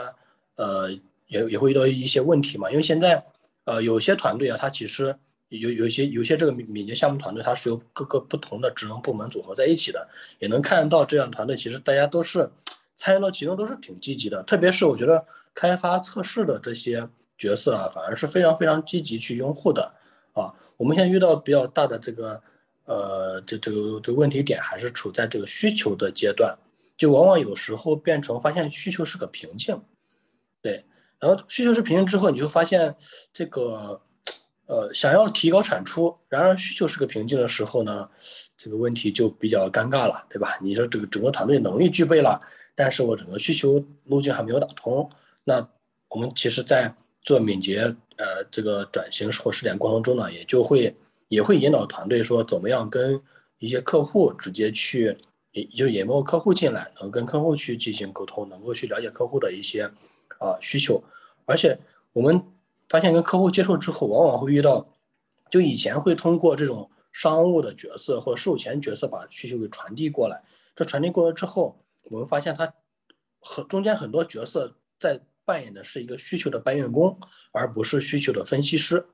呃，也也会遇到一些问题嘛。因为现在，呃，有些团队啊，它其实有有些有些这个敏敏捷项目团队，它是由各个不同的职能部门组合在一起的，也能看到这样团队其实大家都是参与到其中都是挺积极的。特别是我觉得开发测试的这些角色啊，反而是非常非常积极去拥护的啊。我们现在遇到比较大的这个。呃，这这个这个问题点还是处在这个需求的阶段，就往往有时候变成发现需求是个瓶颈，对，然后需求是瓶颈之后，你就发现这个呃想要提高产出，然而需求是个瓶颈的时候呢，这个问题就比较尴尬了，对吧？你说这个整个团队能力具备了，但是我整个需求路径还没有打通，那我们其实在做敏捷呃这个转型或试点过程中呢，也就会。也会引导团队说怎么样跟一些客户直接去，也就引诱客户进来，能跟客户去进行沟通，能够去了解客户的一些啊需求。而且我们发现跟客户接触之后，往往会遇到，就以前会通过这种商务的角色或者售前角色把需求给传递过来，这传递过来之后，我们发现他很中间很多角色在扮演的是一个需求的搬运工，而不是需求的分析师。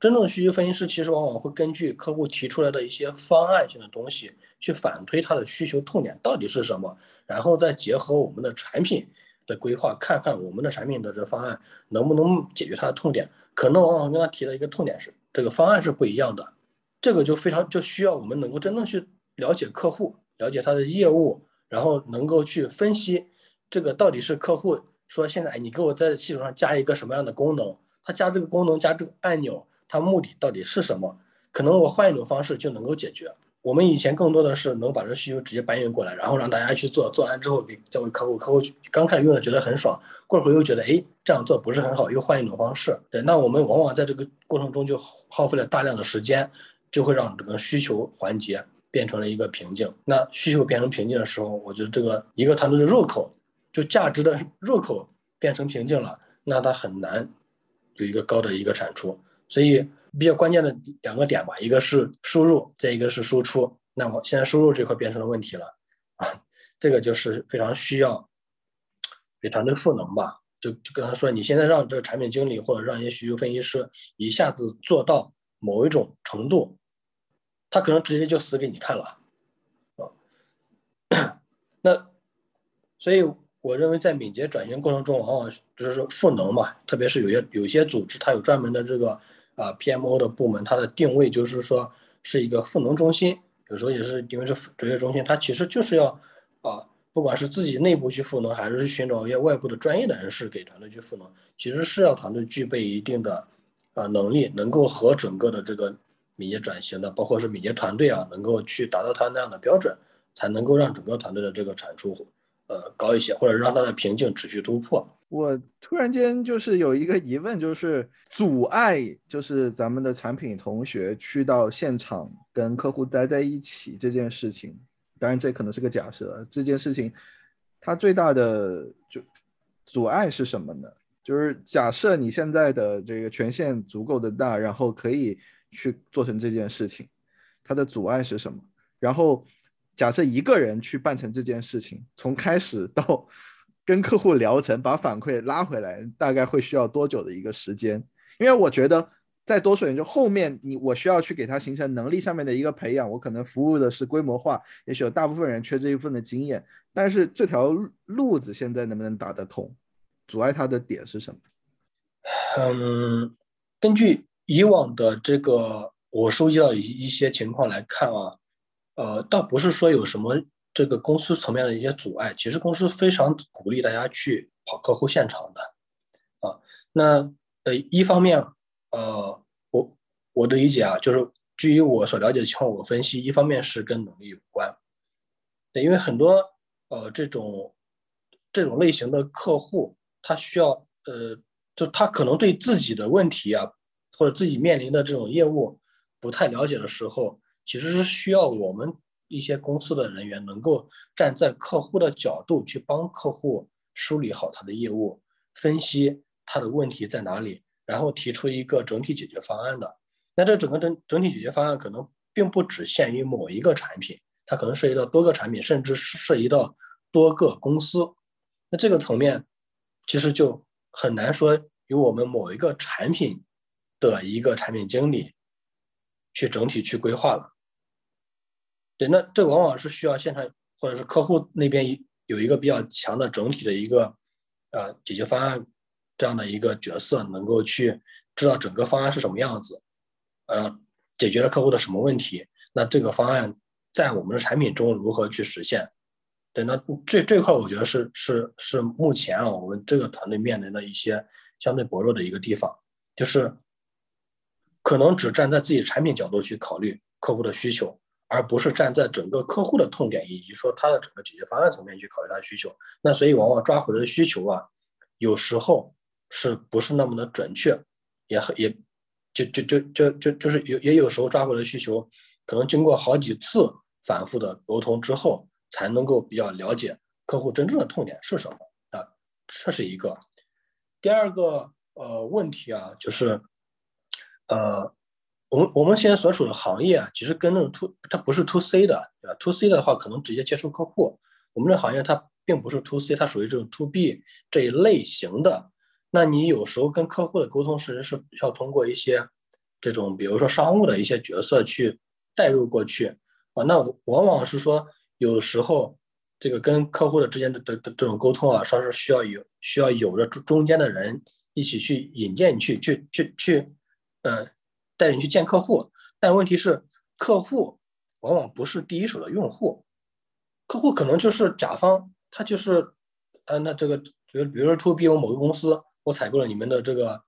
真正的需求分析师其实往往会根据客户提出来的一些方案性的东西，去反推他的需求痛点到底是什么，然后再结合我们的产品的规划，看看我们的产品的这方案能不能解决他的痛点。可能往往跟他提的一个痛点是这个方案是不一样的，这个就非常就需要我们能够真正去了解客户，了解他的业务，然后能够去分析这个到底是客户说现在你给我在系统上加一个什么样的功能，他加这个功能加这个按钮。它目的到底是什么？可能我换一种方式就能够解决。我们以前更多的是能把这需求直接搬运过来，然后让大家去做，做完之后给交给客户，客户刚开始用的觉得很爽，过会儿又觉得哎这样做不是很好，又换一种方式。对，那我们往往在这个过程中就耗费了大量的时间，就会让整个需求环节变成了一个瓶颈。那需求变成瓶颈的时候，我觉得这个一个团队的入口，就价值的入口变成瓶颈了，那它很难有一个高的一个产出。所以比较关键的两个点吧，一个是输入，再一个是输出。那么现在输入这块变成了问题了啊，这个就是非常需要给团队赋能吧。就就跟他说，你现在让这个产品经理或者让一些需求分析师一下子做到某一种程度，他可能直接就死给你看了啊。那所以。我认为在敏捷转型过程中，往往就是赋能嘛，特别是有些有些组织，它有专门的这个啊 PMO 的部门，它的定位就是说是一个赋能中心，有时候也是定位是卓越中心，它其实就是要啊不管是自己内部去赋能，还是寻找一些外部的专业的人士给团队去赋能，其实是要团队具备一定的啊能力，能够和整个的这个敏捷转型的，包括是敏捷团队啊，能够去达到他那样的标准，才能够让整个团队的这个产出呃高一些，或者让他的瓶颈持续突破。我突然间就是有一个疑问，就是阻碍就是咱们的产品同学去到现场跟客户待在一起这件事情，当然这可能是个假设。这件事情它最大的就阻碍是什么呢？就是假设你现在的这个权限足够的大，然后可以去做成这件事情，它的阻碍是什么？然后假设一个人去办成这件事情，从开始到。跟客户聊成，把反馈拉回来，大概会需要多久的一个时间？因为我觉得，在多数人就后面，你我需要去给他形成能力上面的一个培养，我可能服务的是规模化，也许有大部分人缺这一份的经验，但是这条路子现在能不能打得通？阻碍他的点是什么？嗯，根据以往的这个我收集到一一些情况来看啊，呃，倒不是说有什么。这个公司层面的一些阻碍，其实公司非常鼓励大家去跑客户现场的，啊，那呃一方面，呃我我的理解啊，就是基于我所了解的情况，我分析一方面是跟能力有关，对，因为很多呃这种这种类型的客户，他需要呃就他可能对自己的问题啊，或者自己面临的这种业务不太了解的时候，其实是需要我们。一些公司的人员能够站在客户的角度去帮客户梳理好他的业务，分析他的问题在哪里，然后提出一个整体解决方案的。那这整个整整体解决方案可能并不只限于某一个产品，它可能涉及到多个产品，甚至涉及到多个公司。那这个层面其实就很难说由我们某一个产品的一个产品经理去整体去规划了。对，那这往往是需要现场或者是客户那边有一个比较强的整体的一个呃解决方案这样的一个角色，能够去知道整个方案是什么样子，呃，解决了客户的什么问题，那这个方案在我们的产品中如何去实现？对，那这这块我觉得是是是目前啊我们这个团队面临的一些相对薄弱的一个地方，就是可能只站在自己产品角度去考虑客户的需求。而不是站在整个客户的痛点以及说他的整个解决方案层面去考虑他的需求，那所以往往抓回来的需求啊，有时候是不是那么的准确，也很也就就就就就就是有也有时候抓回来的需求，可能经过好几次反复的沟通之后，才能够比较了解客户真正的痛点是什么啊，这是一个。第二个呃问题啊，就是呃。我们我们现在所处的行业啊，其实跟那种 to 它不是 to C 的，对吧？to C 的话，可能直接接触客户。我们这行业它并不是 to C，它属于这种 to B 这一类型的。那你有时候跟客户的沟通，其实是要通过一些这种，比如说商务的一些角色去带入过去啊。那往往是说，有时候这个跟客户的之间的的的这种沟通啊，说是需要有需要有着中中间的人一起去引荐去去去去，呃。带你去见客户，但问题是，客户往往不是第一手的用户，客户可能就是甲方，他就是，呃，那这个，比如比如说 to B 我某个公司，我采购了你们的这个，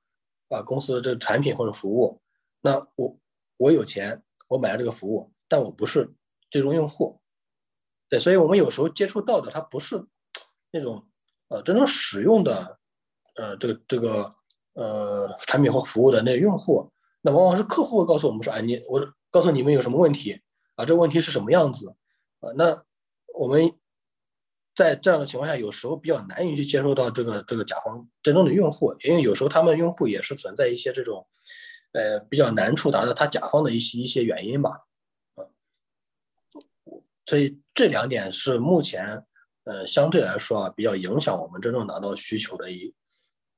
啊，公司的这个产品或者服务，那我我有钱，我买了这个服务，但我不是最终用户，对，所以我们有时候接触到的，它不是那种，呃，真正使用的，呃，这个这个，呃，产品或服务的那用户。那往往是客户会告诉我们说：“哎，你我告诉你们有什么问题啊？这问题是什么样子啊？”那我们在这样的情况下，有时候比较难以去接受到这个这个甲方真正的用户，因为有时候他们用户也是存在一些这种呃比较难触达的他甲方的一些一些原因吧，所以这两点是目前呃相对来说啊比较影响我们真正拿到需求的一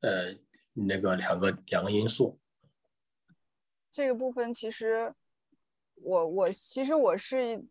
呃那个两个两个因素。这个部分其实，我我其实我是，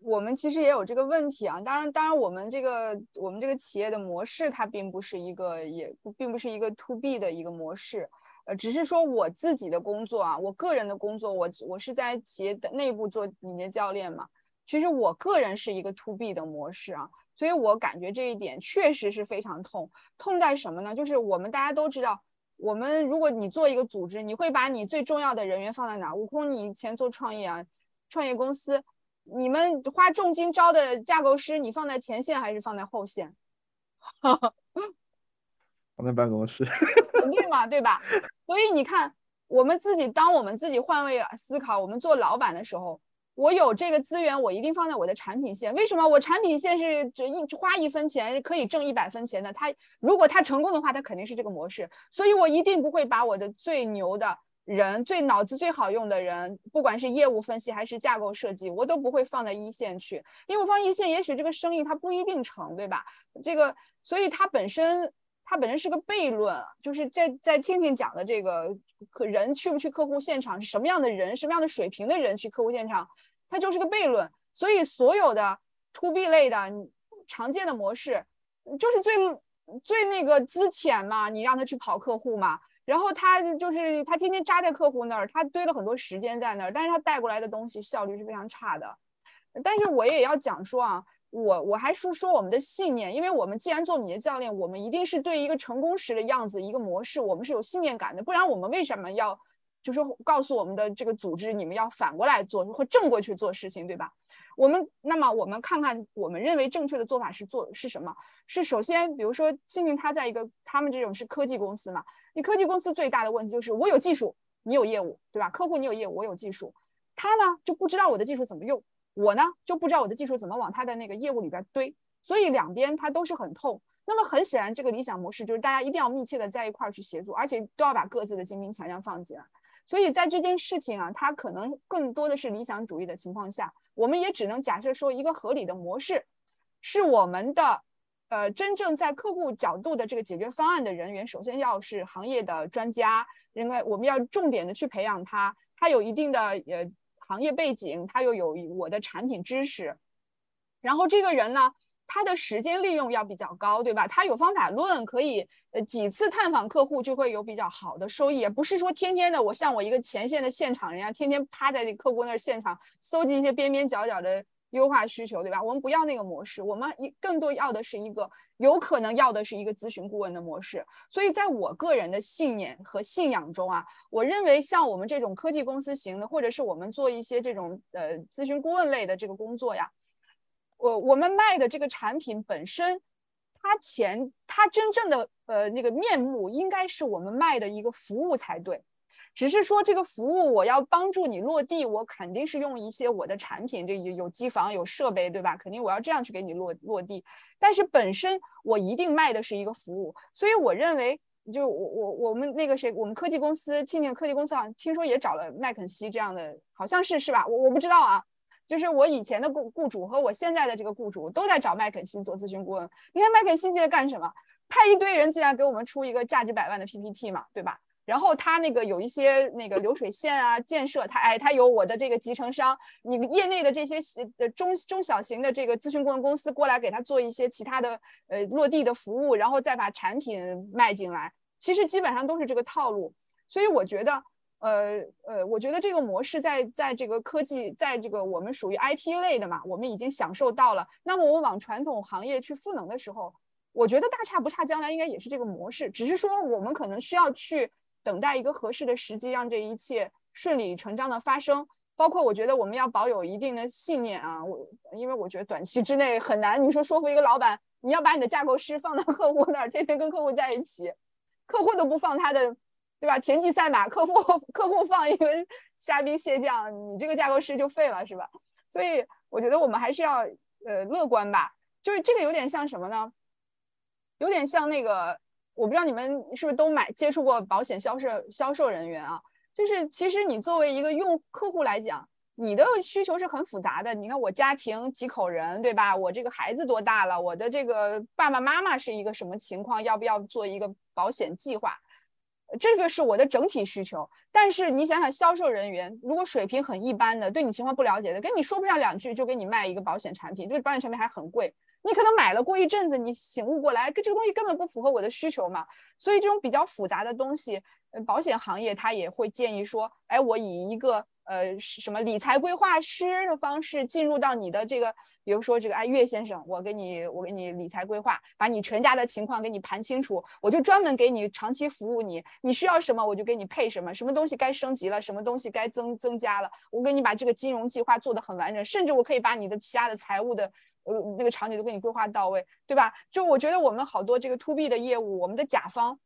我们其实也有这个问题啊。当然，当然，我们这个我们这个企业的模式，它并不是一个，也并不是一个 to B 的一个模式。呃，只是说我自己的工作啊，我个人的工作，我我是在企业的内部做敏捷教练嘛。其实我个人是一个 to B 的模式啊，所以我感觉这一点确实是非常痛。痛在什么呢？就是我们大家都知道，我们如果你做一个组织，你会把你最重要的人员放在哪？悟空，你以前做创业啊，创业公司，你们花重金招的架构师，你放在前线还是放在后线？放在办公室，肯定嘛，对吧？所以你看，我们自己当我们自己换位思考，我们做老板的时候。我有这个资源，我一定放在我的产品线。为什么我产品线是只一花一分钱可以挣一百分钱的？他如果他成功的话，他肯定是这个模式。所以我一定不会把我的最牛的人、最脑子最好用的人，不管是业务分析还是架构设计，我都不会放在一线去，因为我放一线，也许这个生意它不一定成，对吧？这个，所以它本身它本身是个悖论，就是在在听听讲的这个客人去不去客户现场，是什么样的人，什么样的水平的人去客户现场。它就是个悖论，所以所有的 to B 类的常见的模式，就是最最那个资浅嘛，你让他去跑客户嘛，然后他就是他天天扎在客户那儿，他堆了很多时间在那儿，但是他带过来的东西效率是非常差的。但是我也要讲说啊，我我还是说我们的信念，因为我们既然做你的教练，我们一定是对一个成功时的样子一个模式，我们是有信念感的，不然我们为什么要？就是告诉我们的这个组织，你们要反过来做，或正过去做事情，对吧？我们那么我们看看，我们认为正确的做法是做是什么？是首先，比如说，静静他在一个他们这种是科技公司嘛？你科技公司最大的问题就是我有技术，你有业务，对吧？客户你有业务，我有技术，他呢就不知道我的技术怎么用，我呢就不知道我的技术怎么往他的那个业务里边堆，所以两边他都是很痛。那么很显然，这个理想模式就是大家一定要密切的在一块儿去协作，而且都要把各自的精兵强将放进来。所以在这件事情啊，它可能更多的是理想主义的情况下，我们也只能假设说一个合理的模式，是我们的，呃，真正在客户角度的这个解决方案的人员，首先要是行业的专家，应该我们要重点的去培养他，他有一定的呃行业背景，他又有我的产品知识，然后这个人呢。他的时间利用要比较高，对吧？他有方法论，可以呃几次探访客户就会有比较好的收益，也不是说天天的我像我一个前线的现场人啊天天趴在那客户那儿现场搜集一些边边角角的优化需求，对吧？我们不要那个模式，我们一更多要的是一个有可能要的是一个咨询顾问的模式。所以在我个人的信念和信仰中啊，我认为像我们这种科技公司型的，或者是我们做一些这种呃咨询顾问类的这个工作呀。我我们卖的这个产品本身，它前它真正的呃那个面目应该是我们卖的一个服务才对，只是说这个服务我要帮助你落地，我肯定是用一些我的产品，这有有机房有设备对吧？肯定我要这样去给你落落地，但是本身我一定卖的是一个服务，所以我认为就我我我们那个谁，我们科技公司庆庆科技公司好像听说也找了麦肯锡这样的，好像是是吧？我我不知道啊。就是我以前的雇雇主和我现在的这个雇主都在找麦肯锡做咨询顾问。你看麦肯锡在干什么？派一堆人进来给我们出一个价值百万的 PPT 嘛，对吧？然后他那个有一些那个流水线啊建设，他哎他有我的这个集成商，你业内的这些呃中中小型的这个咨询顾问公司过来给他做一些其他的呃落地的服务，然后再把产品卖进来，其实基本上都是这个套路。所以我觉得。呃呃，我觉得这个模式在在这个科技，在这个我们属于 IT 类的嘛，我们已经享受到了。那么我往传统行业去赋能的时候，我觉得大差不差，将来应该也是这个模式，只是说我们可能需要去等待一个合适的时机，让这一切顺理成章的发生。包括我觉得我们要保有一定的信念啊，我因为我觉得短期之内很难，你说说服一个老板，你要把你的架构师放到 客户那儿，天天跟客户在一起，客户都不放他的。对吧？田忌赛马，客户客户放一个虾兵蟹将，你这个架构师就废了，是吧？所以我觉得我们还是要呃乐观吧。就是这个有点像什么呢？有点像那个，我不知道你们是不是都买接触过保险销售销售人员啊？就是其实你作为一个用客户来讲，你的需求是很复杂的。你看我家庭几口人，对吧？我这个孩子多大了？我的这个爸爸妈妈是一个什么情况？要不要做一个保险计划？这个是我的整体需求，但是你想想，销售人员如果水平很一般的，对你情况不了解的，跟你说不上两句就给你卖一个保险产品，这个保险产品还很贵，你可能买了过一阵子，你醒悟过来，跟这个东西根本不符合我的需求嘛。所以这种比较复杂的东西，呃，保险行业它也会建议说，哎，我以一个呃什么理财规划师的方式进入到你的这个，比如说这个哎岳先生，我给你我给你理财规划，把你全家的情况给你盘清楚，我就专门给你长期服务你，你需要什么我就给你配什么，什么东西该升级了，什么东西该增增加了，我给你把这个金融计划做得很完整，甚至我可以把你的其他的财务的。呃，那个场景都给你规划到位，对吧？就我觉得我们好多这个 to B 的业务，我们的甲方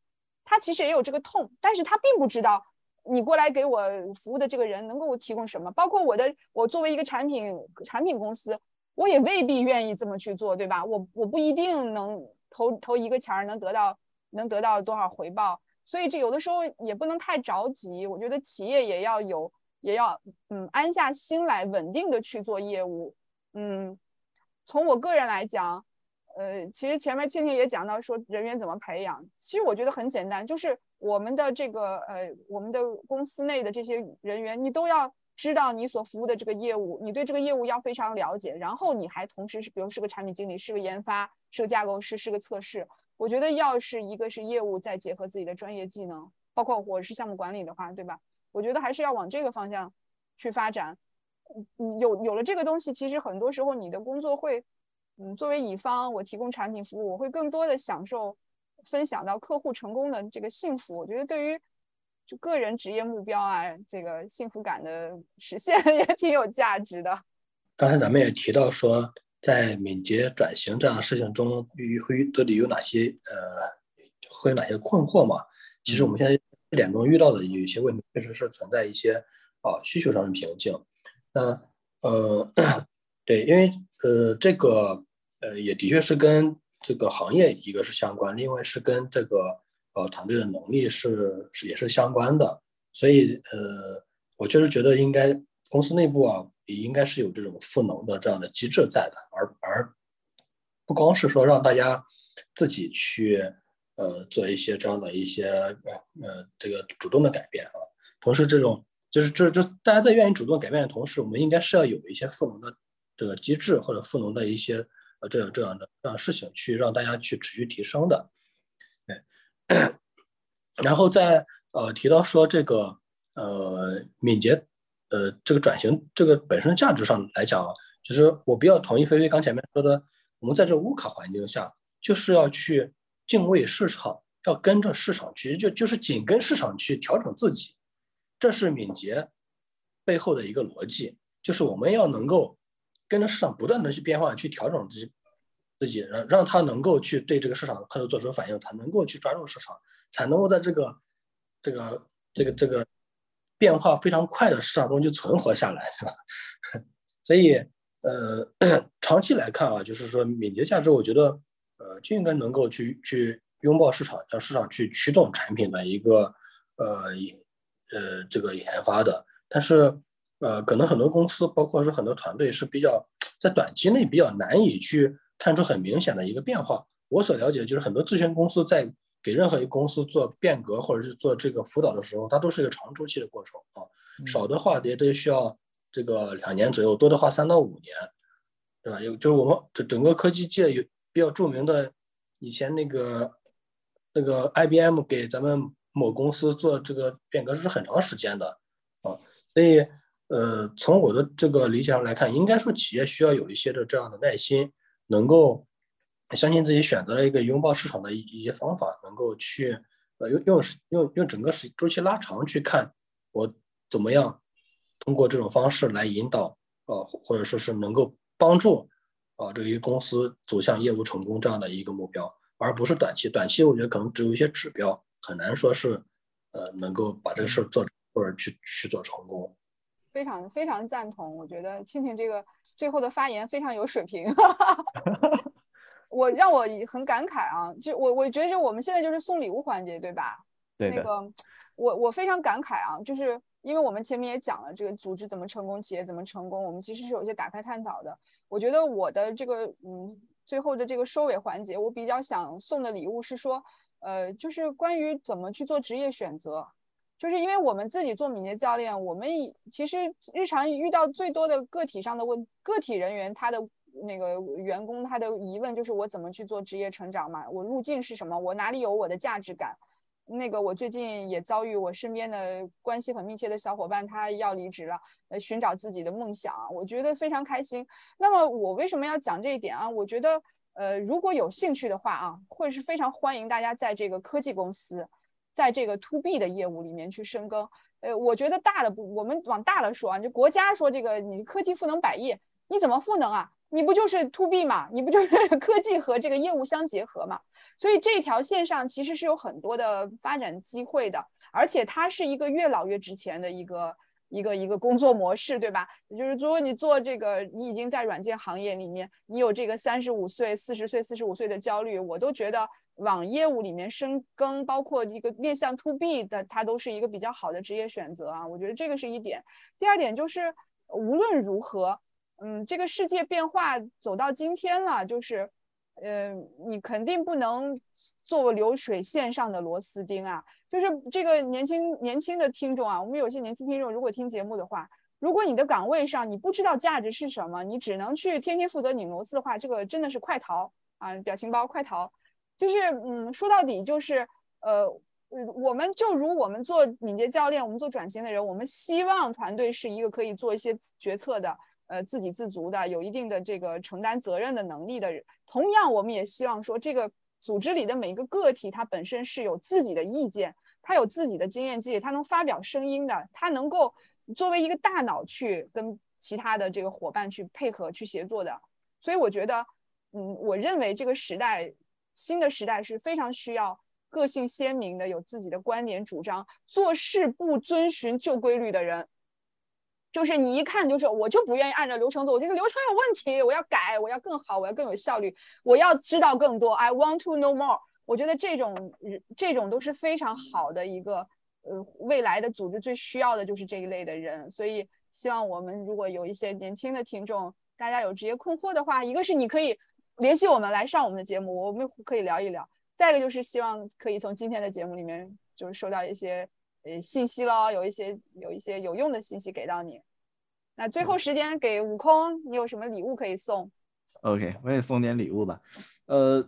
他其实也有这个痛，但是他并不知道你过来给我服务的这个人能够提供什么。包括我的，我作为一个产品产品公司，我也未必愿意这么去做，对吧？我我不一定能投投一个钱儿能得到能得到多少回报，所以这有的时候也不能太着急。我觉得企业也要有，也要嗯安下心来，稳定的去做业务，嗯。从我个人来讲，呃，其实前面倩倩也讲到说人员怎么培养，其实我觉得很简单，就是我们的这个呃，我们的公司内的这些人员，你都要知道你所服务的这个业务，你对这个业务要非常了解，然后你还同时是，比如是个产品经理，是个研发，是个架构师，是个测试，我觉得要是一个是业务再结合自己的专业技能，包括我是项目管理的话，对吧？我觉得还是要往这个方向去发展。嗯，有有了这个东西，其实很多时候你的工作会，嗯，作为乙方，我提供产品服务，我会更多的享受分享到客户成功的这个幸福。我觉得对于就个人职业目标啊，这个幸福感的实现 也挺有价值的。刚才咱们也提到说，在敏捷转型这样的事情中，会到底有哪些呃，会有哪些困惑嘛？其实我们现在试点中遇到的有一些问题，确实是存在一些啊需求上的瓶颈。那呃，对，因为呃，这个呃，也的确是跟这个行业一个是相关，另外是跟这个呃团队的能力是是也是相关的，所以呃，我确实觉得应该公司内部啊，也应该是有这种赋能的这样的机制在的，而而不光是说让大家自己去呃做一些这样的一些呃呃这个主动的改变啊，同时这种。就是这这，大家在愿意主动改变的同时，我们应该是要有一些赋能的这个机制，或者赋能的一些呃这样这样的这样事情，去让大家去持续提升的。对，然后在呃提到说这个呃敏捷呃这个转型这个本身价值上来讲，其实我比较同意菲菲刚前面说的，我们在这乌卡环境下，就是要去敬畏市场，要跟着市场去，就就是紧跟市场去调整自己。这是敏捷背后的一个逻辑，就是我们要能够跟着市场不断的去变化，去调整自己自己，让让他能够去对这个市场快速做出反应，才能够去抓住市场，才能够在这个这个这个这个变化非常快的市场中去存活下来，是吧？所以，呃，长期来看啊，就是说敏捷价值，我觉得，呃，就应该能够去去拥抱市场，让市场去驱动产品的一个呃。呃，这个研发的，但是，呃，可能很多公司，包括是很多团队，是比较在短期内比较难以去看出很明显的一个变化。我所了解的就是，很多咨询公司在给任何一个公司做变革或者是做这个辅导的时候，它都是一个长周期的过程啊，少的话也得需要这个两年左右，多的话三到五年，对吧？有就是我们整整个科技界有比较著名的，以前那个那个 IBM 给咱们。某公司做这个变革是很长时间的啊，所以呃，从我的这个理解上来看，应该说企业需要有一些的这样的耐心，能够相信自己选择了一个拥抱市场的一一些方法，能够去呃用用用用整个时周期拉长去看我怎么样通过这种方式来引导啊，或者说是能够帮助啊这一公司走向业务成功这样的一个目标，而不是短期。短期我觉得可能只有一些指标。很难说是，呃，能够把这个事儿做或者去去做成功。非常非常赞同，我觉得庆庆这个最后的发言非常有水平。我让我很感慨啊，就我我觉得就我们现在就是送礼物环节，对吧？对那个我我非常感慨啊，就是因为我们前面也讲了这个组织怎么成功，企业怎么成功，我们其实是有些打开探讨的。我觉得我的这个嗯最后的这个收尾环节，我比较想送的礼物是说。呃，就是关于怎么去做职业选择，就是因为我们自己做敏捷教练，我们其实日常遇到最多的个体上的问，个体人员他的那个员工他的疑问就是我怎么去做职业成长嘛？我路径是什么？我哪里有我的价值感？那个我最近也遭遇我身边的关系很密切的小伙伴，他要离职了，呃，寻找自己的梦想，我觉得非常开心。那么我为什么要讲这一点啊？我觉得，呃，如果有兴趣的话啊，会是非常欢迎大家在这个科技公司，在这个 to B 的业务里面去深耕。呃，我觉得大的不，我们往大了说啊，就国家说这个你科技赋能百业，你怎么赋能啊？你不就是 to B 嘛？你不就是 科技和这个业务相结合嘛？所以这条线上其实是有很多的发展机会的，而且它是一个越老越值钱的一个一个一个工作模式，对吧？就是如果你做这个，你已经在软件行业里面，你有这个三十五岁、四十岁、四十五岁的焦虑，我都觉得往业务里面深耕，包括一个面向 to B 的，它都是一个比较好的职业选择啊。我觉得这个是一点。第二点就是无论如何。嗯，这个世界变化走到今天了，就是，呃，你肯定不能做流水线上的螺丝钉啊。就是这个年轻年轻的听众啊，我们有些年轻听众，如果听节目的话，如果你的岗位上你不知道价值是什么，你只能去天天负责拧螺丝的话，这个真的是快逃啊！表情包快逃，就是嗯，说到底就是，呃，我们就如我们做敏捷教练，我们做转型的人，我们希望团队是一个可以做一些决策的。呃，自给自足的，有一定的这个承担责任的能力的人，同样，我们也希望说，这个组织里的每一个个体，他本身是有自己的意见，他有自己的经验积累，他能发表声音的，他能够作为一个大脑去跟其他的这个伙伴去配合、去协作的。所以，我觉得，嗯，我认为这个时代，新的时代是非常需要个性鲜明的、有自己的观点主张、做事不遵循旧规律的人。就是你一看就是，我就不愿意按照流程做，我觉得流程有问题，我要改，我要更好，我要更有效率，我要知道更多。I want to know more。我觉得这种这种都是非常好的一个，呃，未来的组织最需要的就是这一类的人。所以希望我们如果有一些年轻的听众，大家有职业困惑的话，一个是你可以联系我们来上我们的节目，我们可以聊一聊；再一个就是希望可以从今天的节目里面就是收到一些。呃，信息咯，有一些有一些有用的信息给到你。那最后时间给悟空，你有什么礼物可以送？OK，我也送点礼物吧。呃，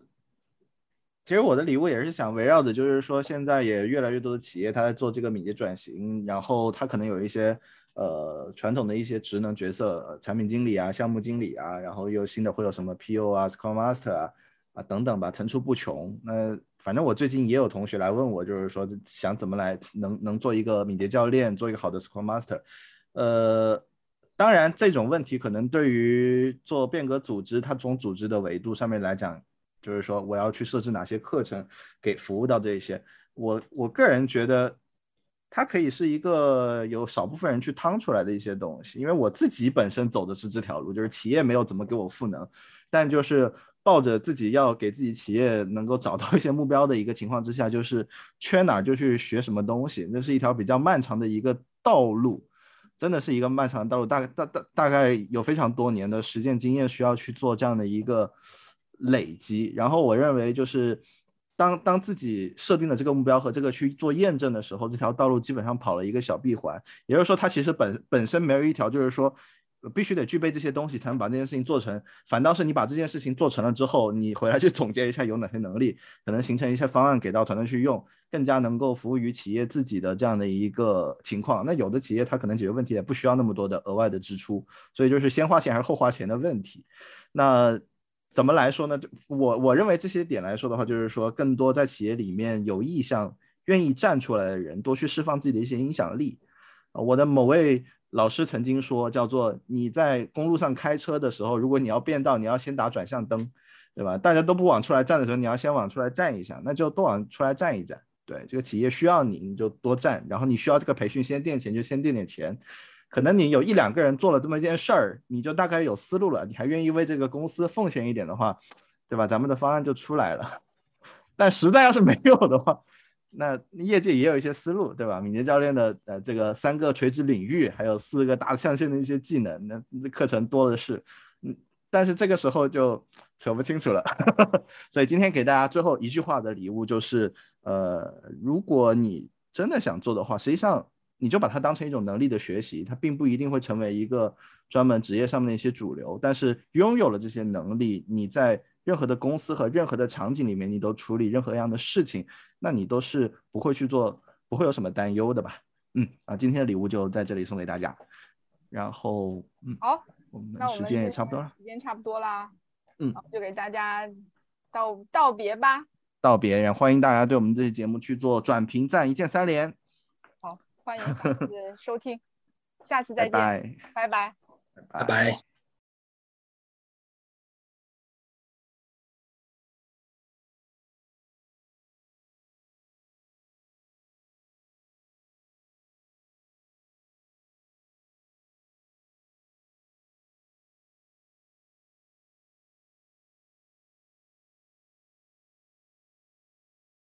其实我的礼物也是想围绕着，就是说现在也越来越多的企业他在做这个敏捷转型，然后他可能有一些呃传统的一些职能角色，产品经理啊、项目经理啊，然后又新的会有什么 PO 啊、Scrum Master 啊啊等等吧，层出不穷。那反正我最近也有同学来问我，就是说想怎么来能能做一个敏捷教练，做一个好的 s c r o m Master。呃，当然这种问题可能对于做变革组织，它从组织的维度上面来讲，就是说我要去设置哪些课程给服务到这一些。我我个人觉得，它可以是一个有少部分人去趟出来的一些东西，因为我自己本身走的是这条路，就是企业没有怎么给我赋能，但就是。抱着自己要给自己企业能够找到一些目标的一个情况之下，就是缺哪儿就去学什么东西，那是一条比较漫长的一个道路，真的是一个漫长的道路，大概大大大概有非常多年的实践经验需要去做这样的一个累积。然后我认为就是当当自己设定了这个目标和这个去做验证的时候，这条道路基本上跑了一个小闭环，也就是说它其实本本身没有一条就是说。必须得具备这些东西才能把这件事情做成。反倒是你把这件事情做成了之后，你回来去总结一下有哪些能力，可能形成一些方案给到团队去用，更加能够服务于企业自己的这样的一个情况。那有的企业它可能解决问题也不需要那么多的额外的支出，所以就是先花钱还是后花钱的问题。那怎么来说呢？我我认为这些点来说的话，就是说更多在企业里面有意向、愿意站出来的人，多去释放自己的一些影响力。我的某位。老师曾经说，叫做你在公路上开车的时候，如果你要变道，你要先打转向灯，对吧？大家都不往出来站的时候，你要先往出来站一下，那就多往出来站一站。对，这个企业需要你，你就多站。然后你需要这个培训先垫钱，就先垫点钱。可能你有一两个人做了这么一件事儿，你就大概有思路了，你还愿意为这个公司奉献一点的话，对吧？咱们的方案就出来了。但实在要是没有的话，那业界也有一些思路，对吧？敏捷教练的呃这个三个垂直领域，还有四个大象限的一些技能，那课程多的是，嗯，但是这个时候就扯不清楚了。所以今天给大家最后一句话的礼物就是，呃，如果你真的想做的话，实际上你就把它当成一种能力的学习，它并不一定会成为一个专门职业上面的一些主流，但是拥有了这些能力，你在任何的公司和任何的场景里面，你都处理任何样的事情，那你都是不会去做，不会有什么担忧的吧？嗯啊，今天的礼物就在这里送给大家。然后嗯，好，我们那我们时间也差不多了，时间差不多啦，嗯好，就给大家道道别吧。道别，然后欢迎大家对我们这期节目去做转评赞，一键三连，好，欢迎下次收听，下次再拜见，拜，拜拜。拜拜。